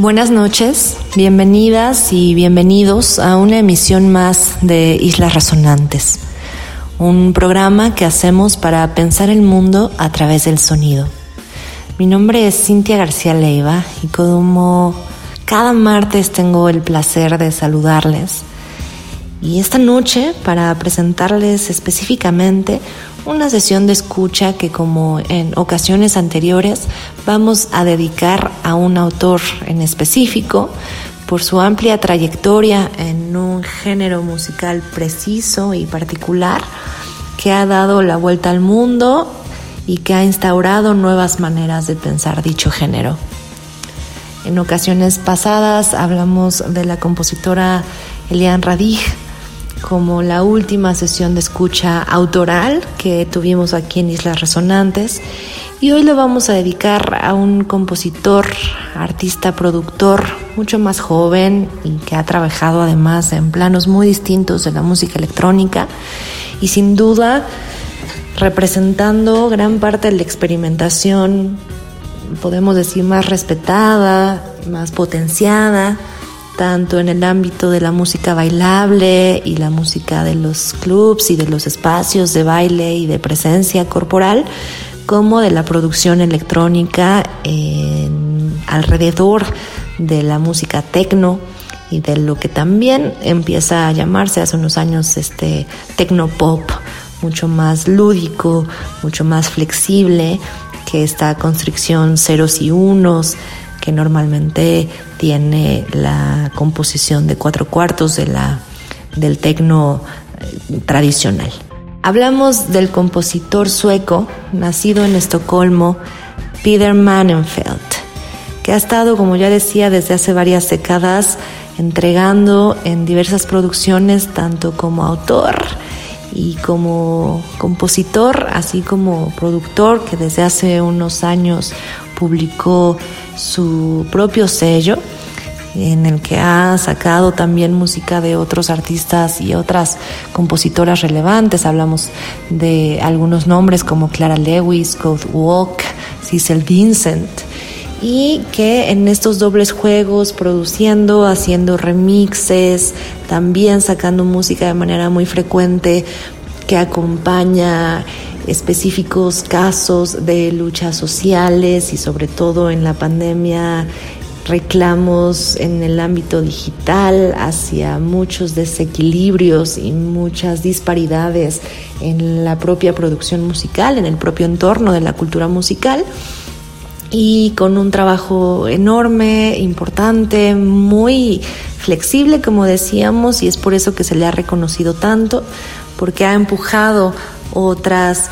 Buenas noches, bienvenidas y bienvenidos a una emisión más de Islas Resonantes, un programa que hacemos para pensar el mundo a través del sonido. Mi nombre es Cintia García Leiva y como cada martes tengo el placer de saludarles. Y esta noche, para presentarles específicamente una sesión de escucha que como en ocasiones anteriores vamos a dedicar a un autor en específico por su amplia trayectoria en un género musical preciso y particular que ha dado la vuelta al mundo y que ha instaurado nuevas maneras de pensar dicho género. En ocasiones pasadas hablamos de la compositora Eliane Radig, como la última sesión de escucha autoral que tuvimos aquí en Islas Resonantes. Y hoy lo vamos a dedicar a un compositor, artista, productor mucho más joven y que ha trabajado además en planos muy distintos de la música electrónica y sin duda representando gran parte de la experimentación, podemos decir, más respetada, más potenciada tanto en el ámbito de la música bailable y la música de los clubs y de los espacios de baile y de presencia corporal, como de la producción electrónica alrededor de la música techno y de lo que también empieza a llamarse hace unos años este techno pop, mucho más lúdico, mucho más flexible que esta constricción ceros y unos que normalmente tiene la composición de cuatro cuartos de la, del tecno eh, tradicional. Hablamos del compositor sueco, nacido en Estocolmo, Peter Manenfeld, que ha estado, como ya decía, desde hace varias décadas entregando en diversas producciones, tanto como autor y como compositor, así como productor, que desde hace unos años publicó su propio sello en el que ha sacado también música de otros artistas y otras compositoras relevantes. Hablamos de algunos nombres como Clara Lewis, Code Walk, Cecil Vincent y que en estos dobles juegos produciendo, haciendo remixes, también sacando música de manera muy frecuente que acompaña específicos casos de luchas sociales y sobre todo en la pandemia reclamos en el ámbito digital hacia muchos desequilibrios y muchas disparidades en la propia producción musical, en el propio entorno de la cultura musical. Y con un trabajo enorme, importante, muy flexible, como decíamos, y es por eso que se le ha reconocido tanto, porque ha empujado otras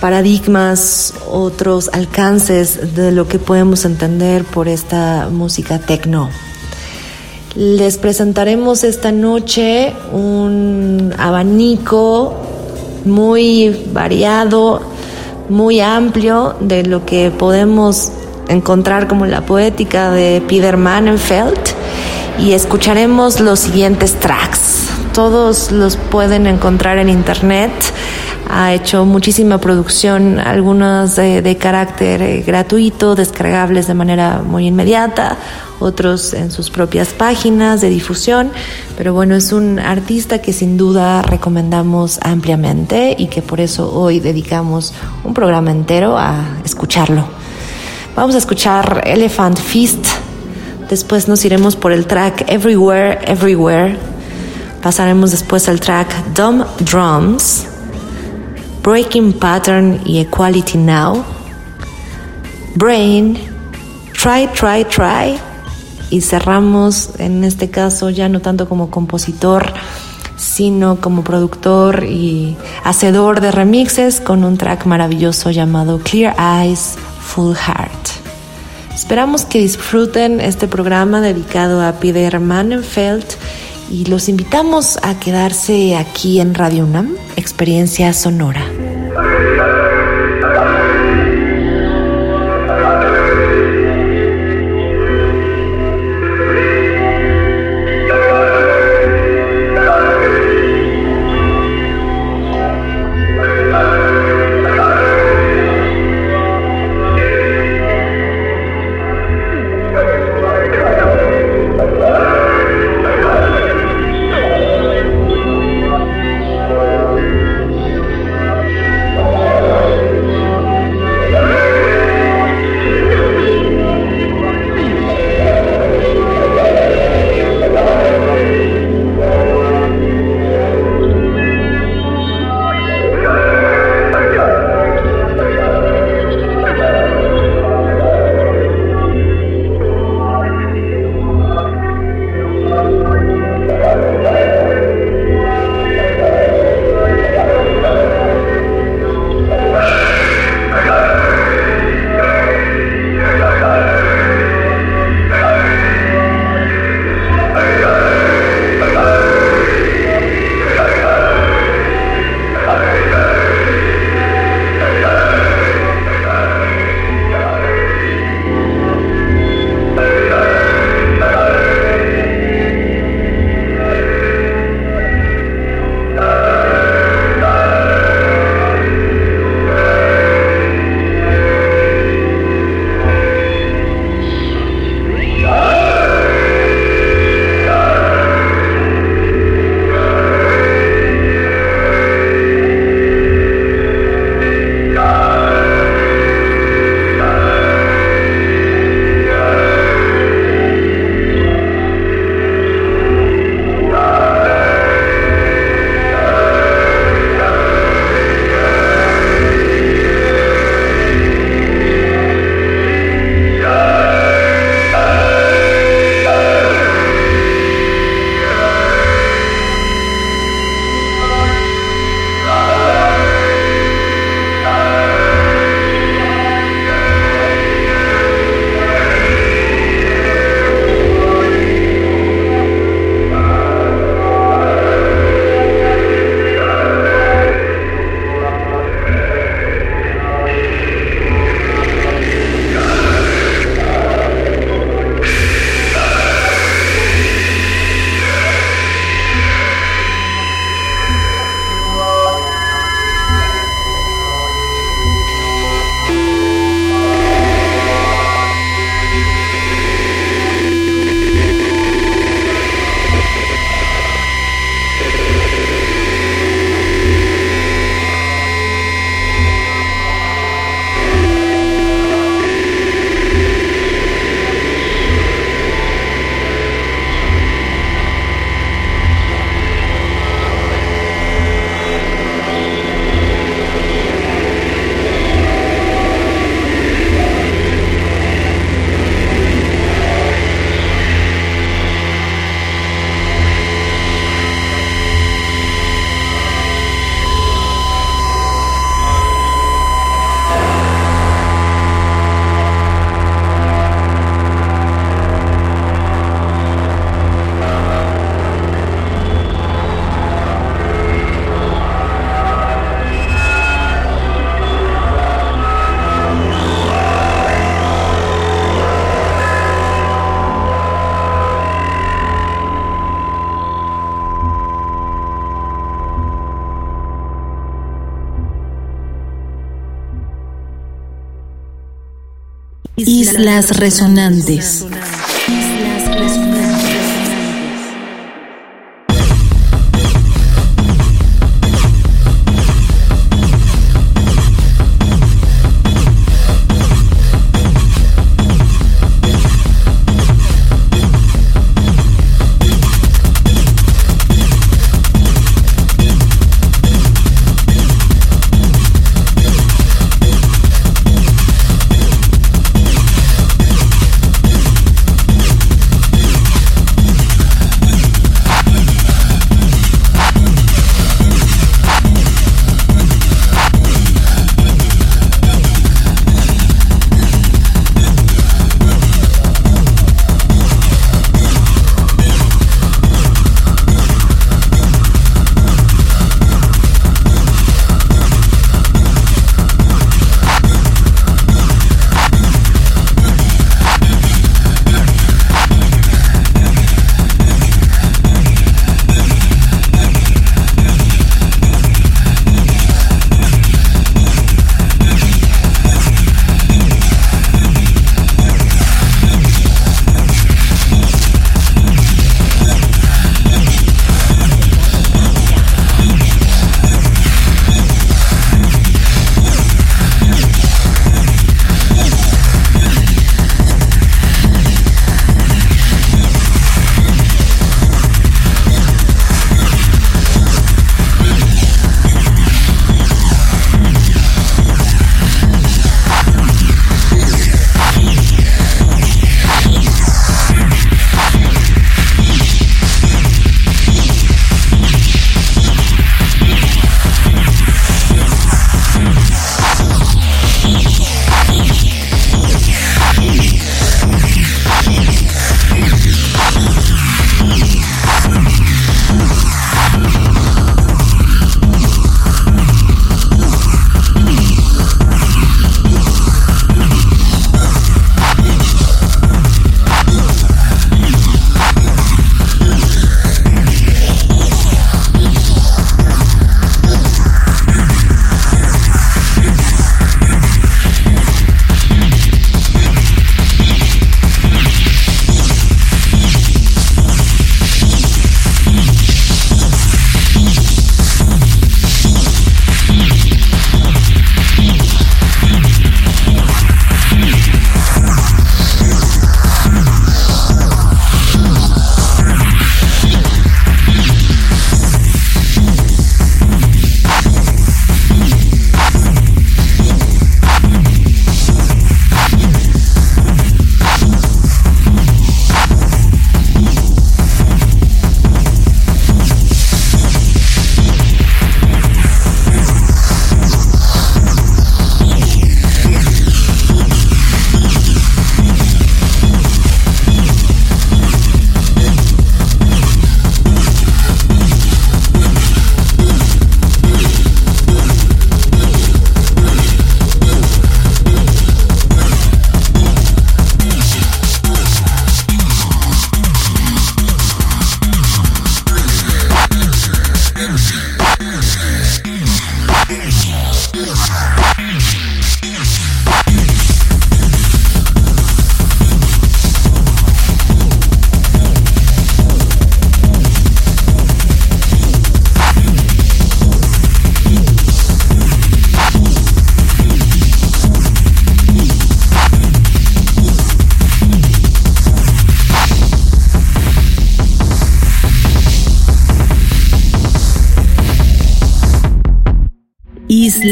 paradigmas, otros alcances de lo que podemos entender por esta música techno. Les presentaremos esta noche un abanico muy variado, muy amplio de lo que podemos encontrar como la poética de Peter Manenfeld y escucharemos los siguientes tracks. Todos los pueden encontrar en internet ha hecho muchísima producción, algunos de, carácter eh, gratuito, descargables de manera muy inmediata, otros en sus propias páginas de difusión, pero bueno, es un artista que sin duda recomendamos ampliamente y que por eso hoy dedicamos un programa entero a escucharlo. Vamos a escuchar Elephant Feast, después nos iremos por el track Everywhere, Everywhere, pasaremos después al track Dumb Drums, Breaking Pattern y Equality Now, Brain, Try, Try, Try, y cerramos en este caso ya no tanto como compositor, sino como productor y hacedor de remixes con un track maravilloso llamado Clear Eyes, Full Heart. Esperamos que disfruten este programa dedicado a Peter Mannenfeld y los invitamos a quedarse aquí en Radio UNAM, Experiencia Sonora. Islas Resonantes.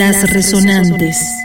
Islas Resonantes.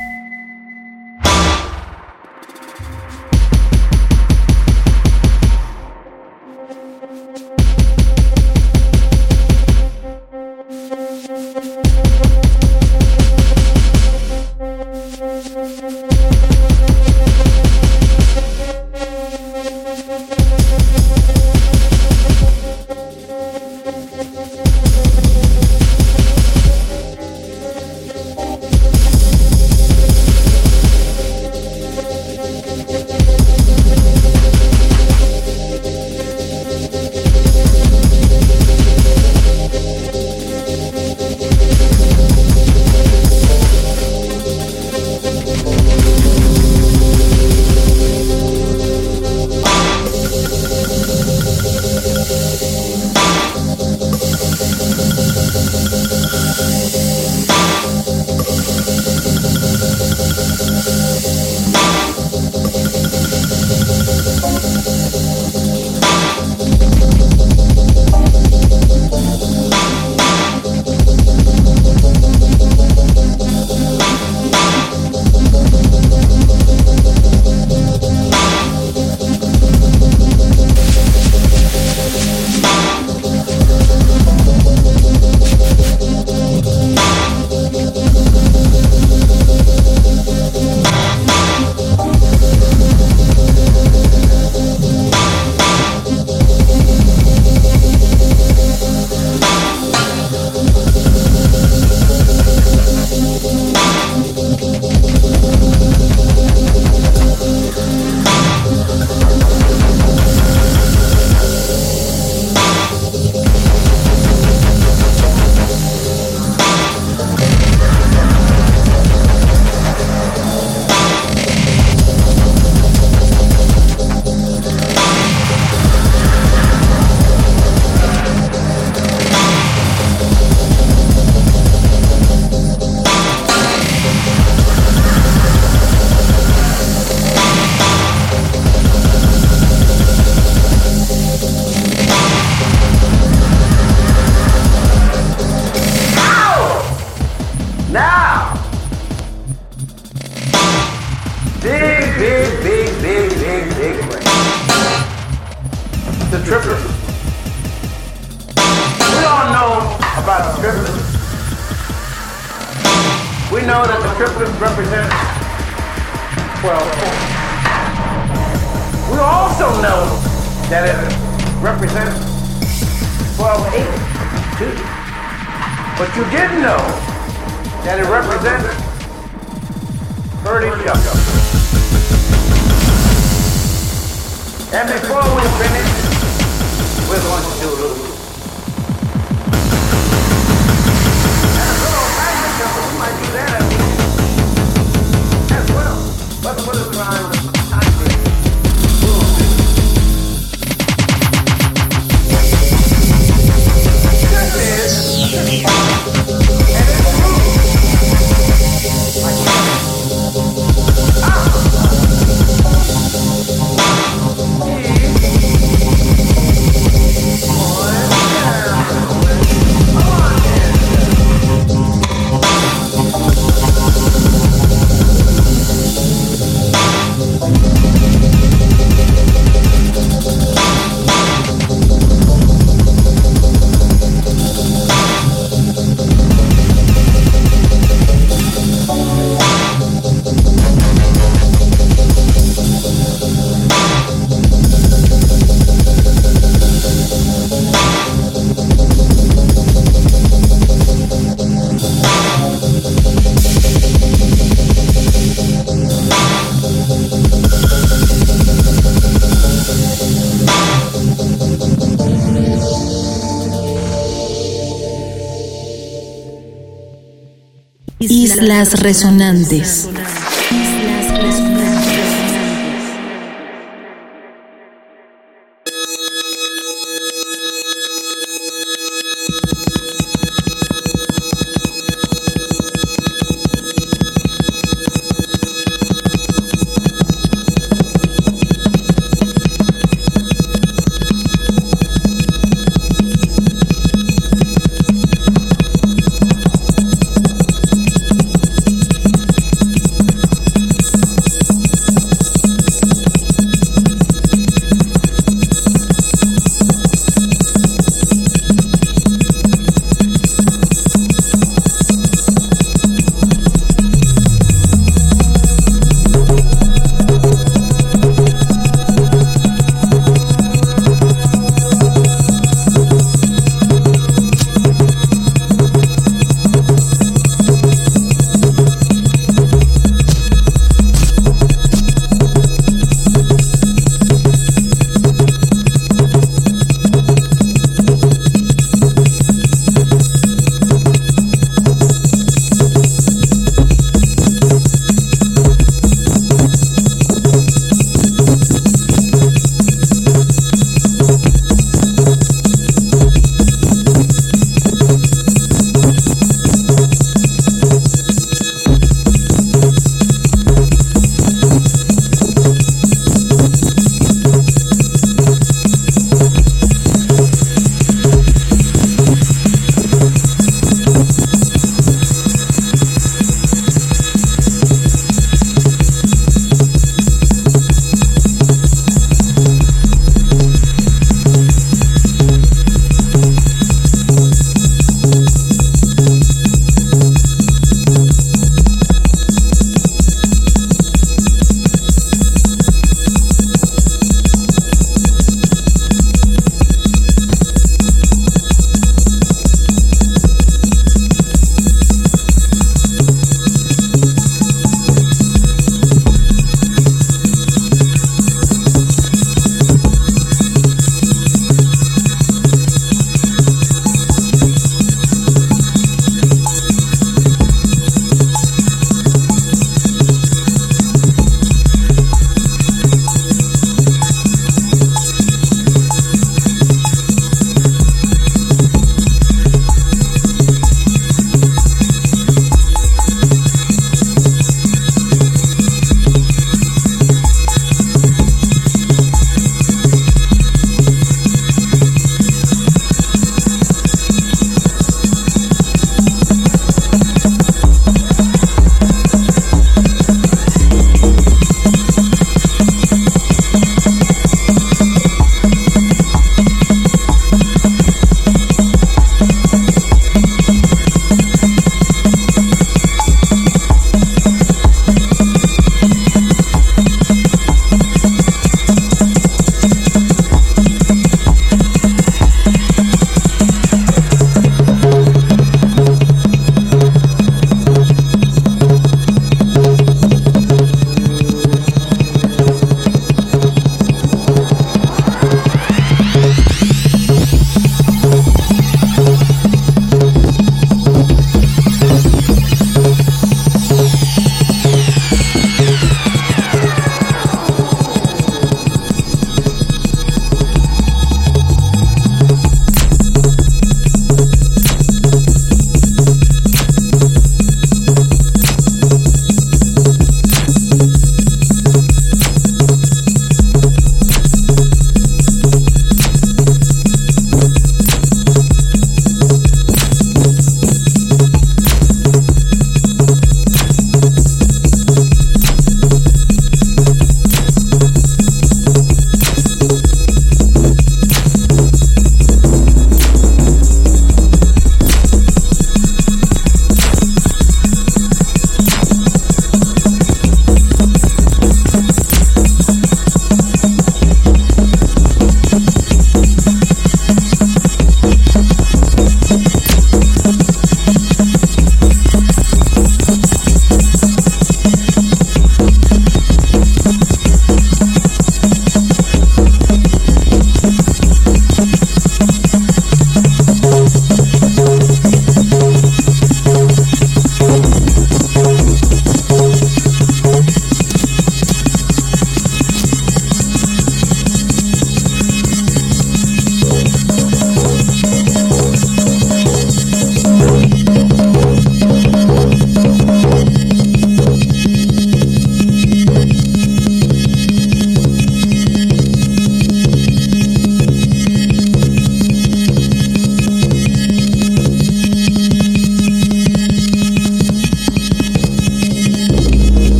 Islas Resonantes.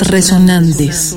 resonantes.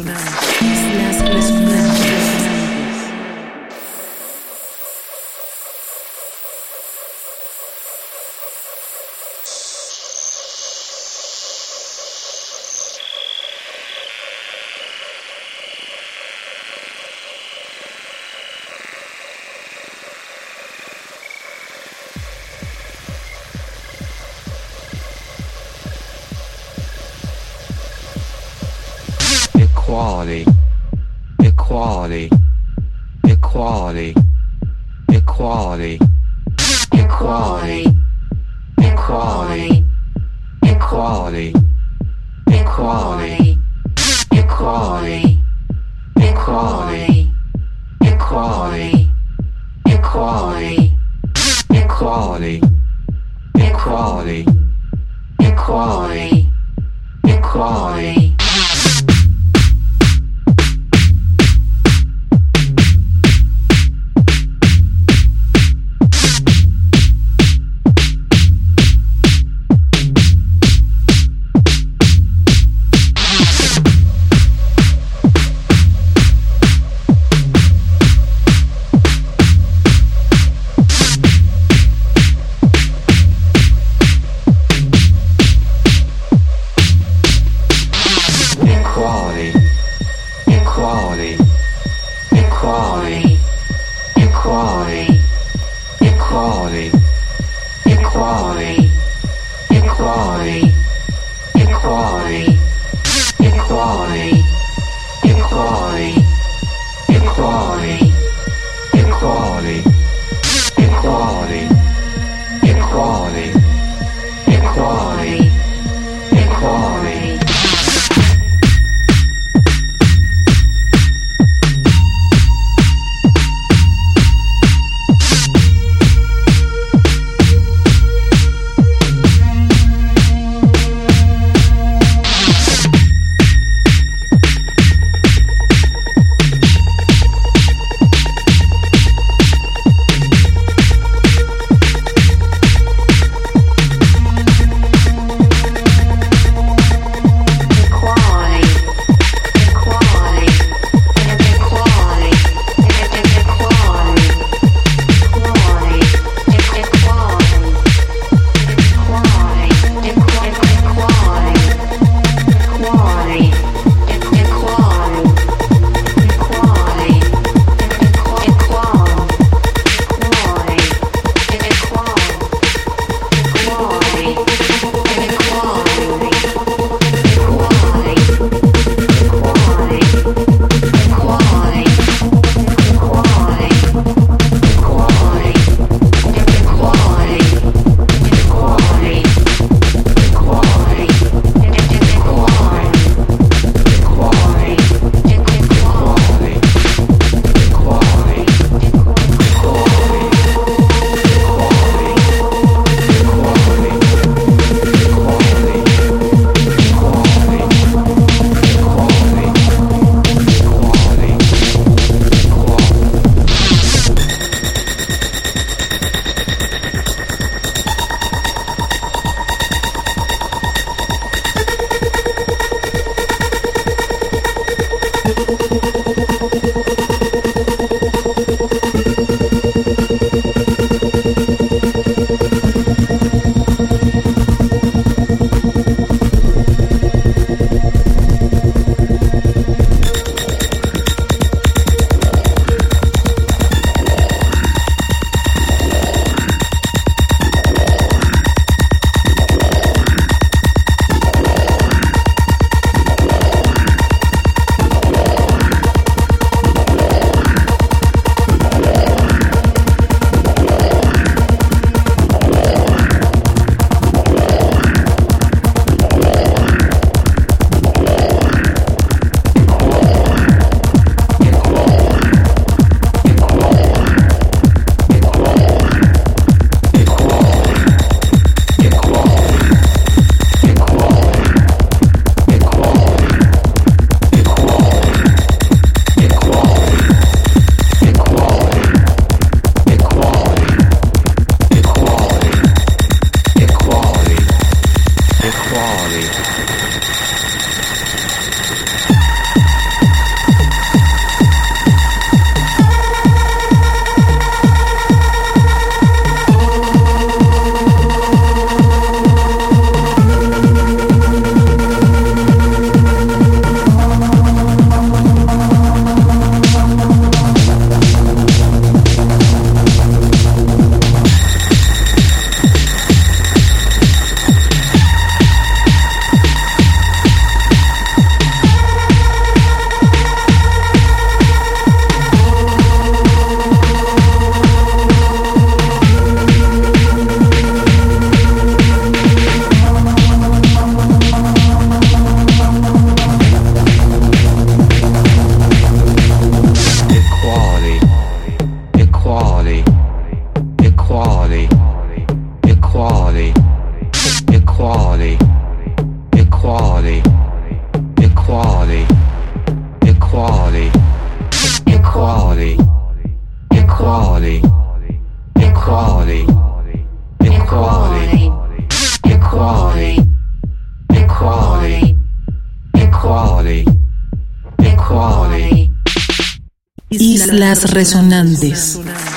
Las resonantes. Resonantes.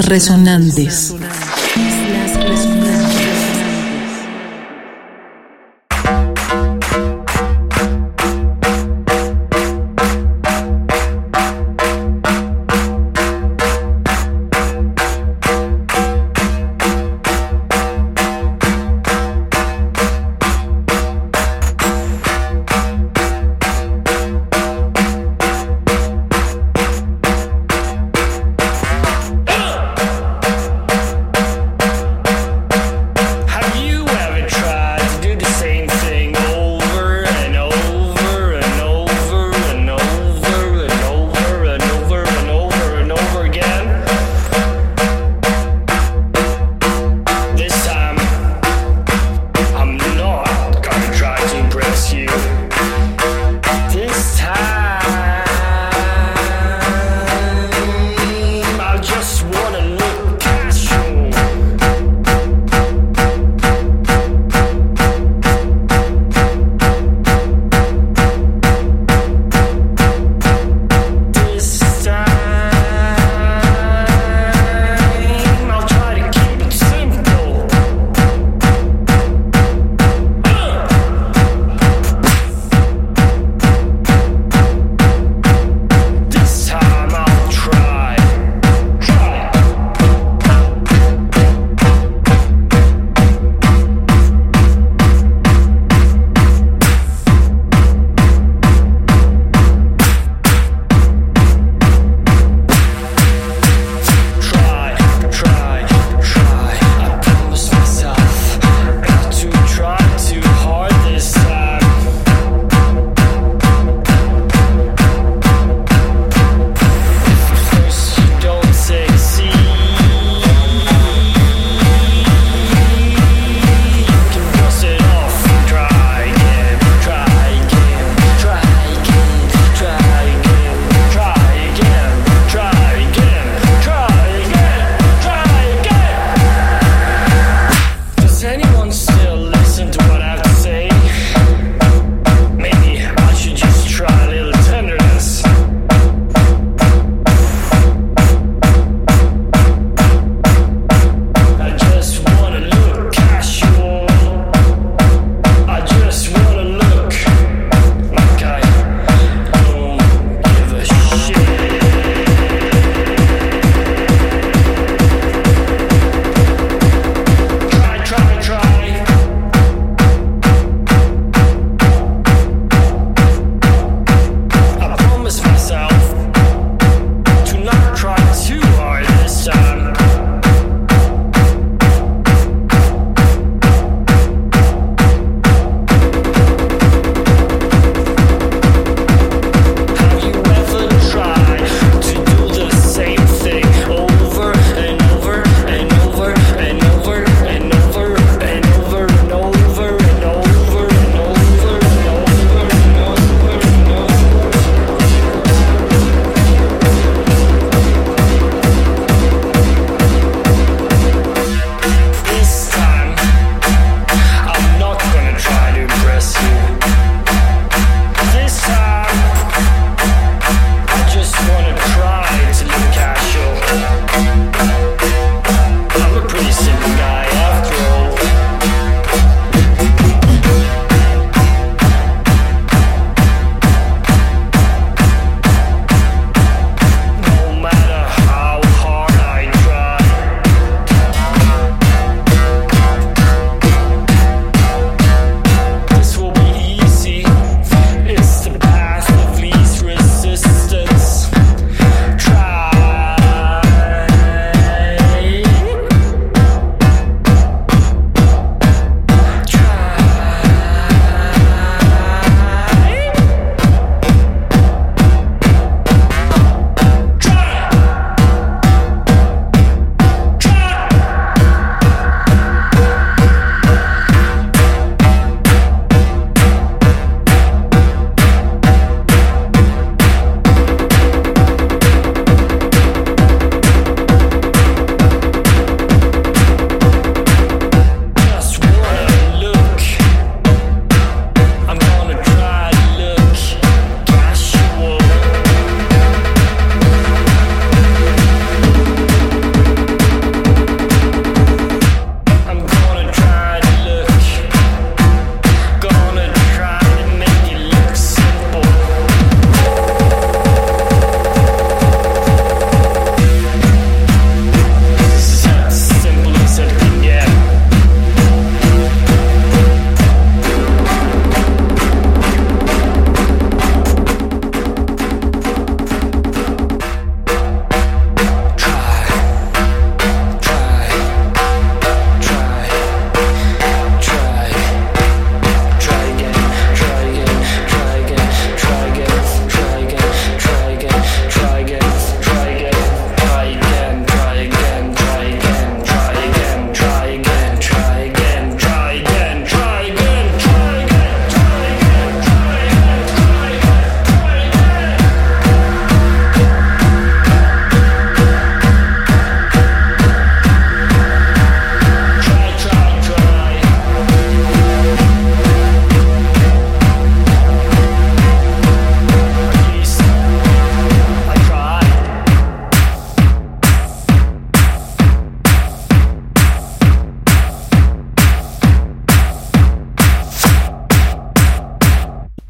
Resonantes.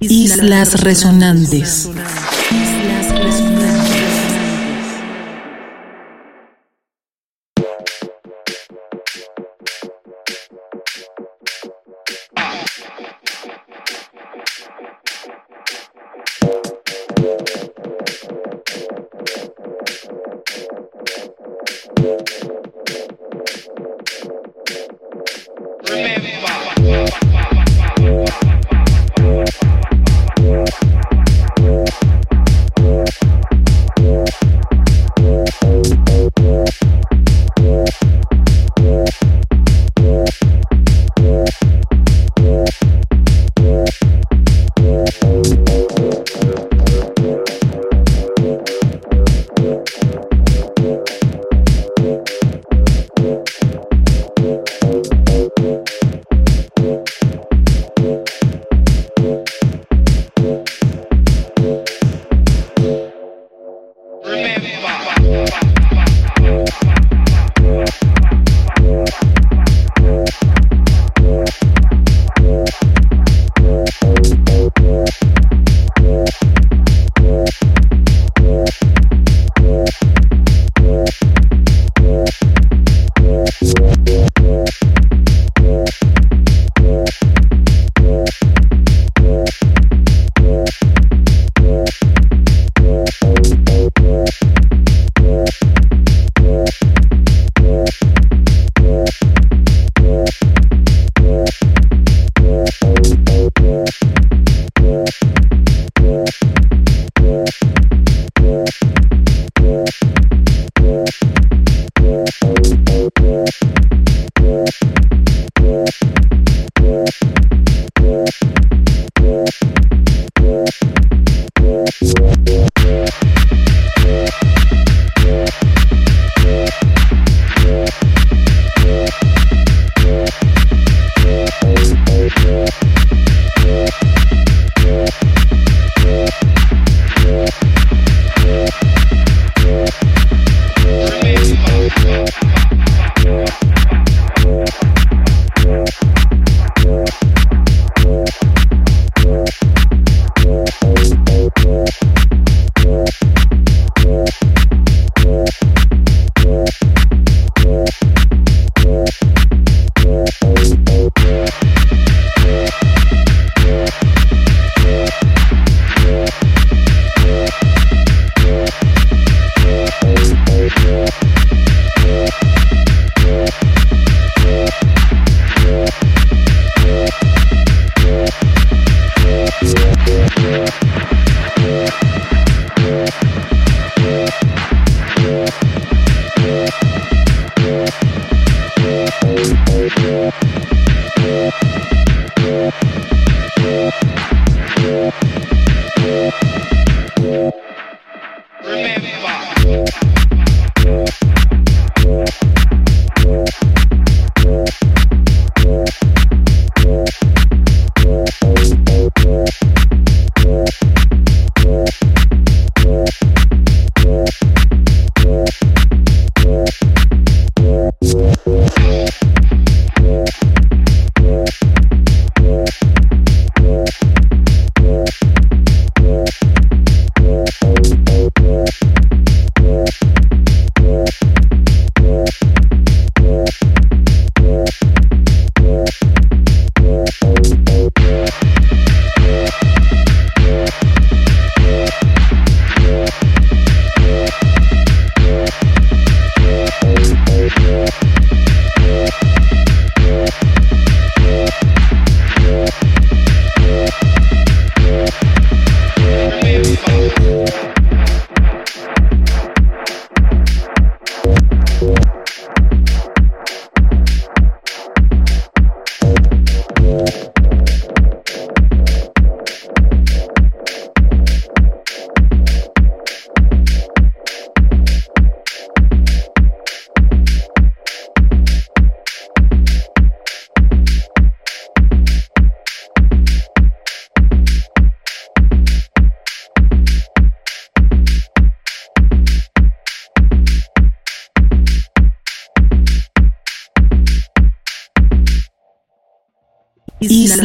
Islas Resonantes.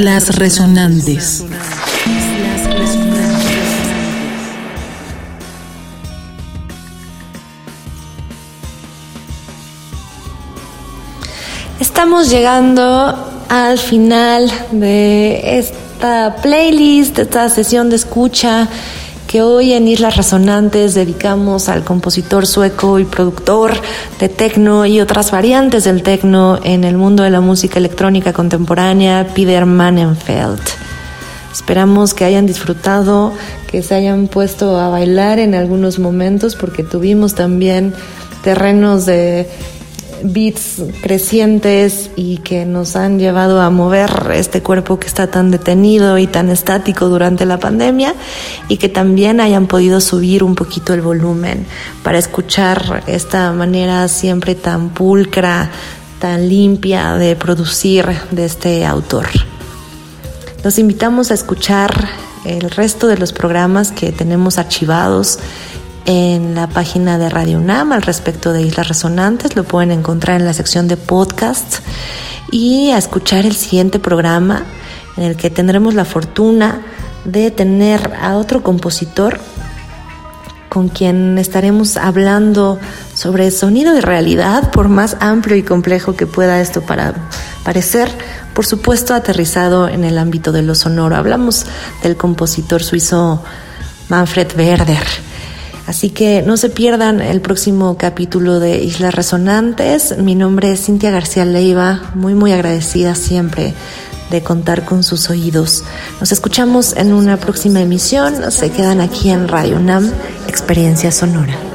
Islas Resonantes. Estamos llegando al final de esta playlist, de esta sesión de escucha que hoy en Islas Resonantes dedicamos al compositor sueco y productor de tecno y otras variantes del tecno en el mundo de la música electrónica contemporánea, Peter Manenfeld. Esperamos que hayan disfrutado, que se hayan puesto a bailar en algunos momentos porque tuvimos también terrenos de beats crecientes y que nos han llevado a mover este cuerpo que está tan detenido y tan estático durante la pandemia y que también hayan podido subir un poquito el volumen para escuchar esta manera siempre tan pulcra, tan limpia de producir de este autor. Los invitamos a escuchar el resto de los programas que tenemos archivados en la página de Radio UNAM al respecto de Islas Resonantes. Lo pueden encontrar en la sección de podcasts y a escuchar el siguiente programa en el que tendremos la fortuna de tener a otro compositor con quien estaremos hablando sobre sonido de realidad, por más amplio y complejo que pueda esto para parecer, por supuesto aterrizado en el ámbito de lo sonoro. Hablamos del compositor suizo Manfred Werder. Así que no se pierdan el próximo capítulo de Islas Resonantes. Mi nombre es Cintia García Leiva, muy muy agradecida siempre de contar con sus oídos. Nos escuchamos en una próxima emisión. Se quedan aquí en Radio UNAM, Experiencia Sonora.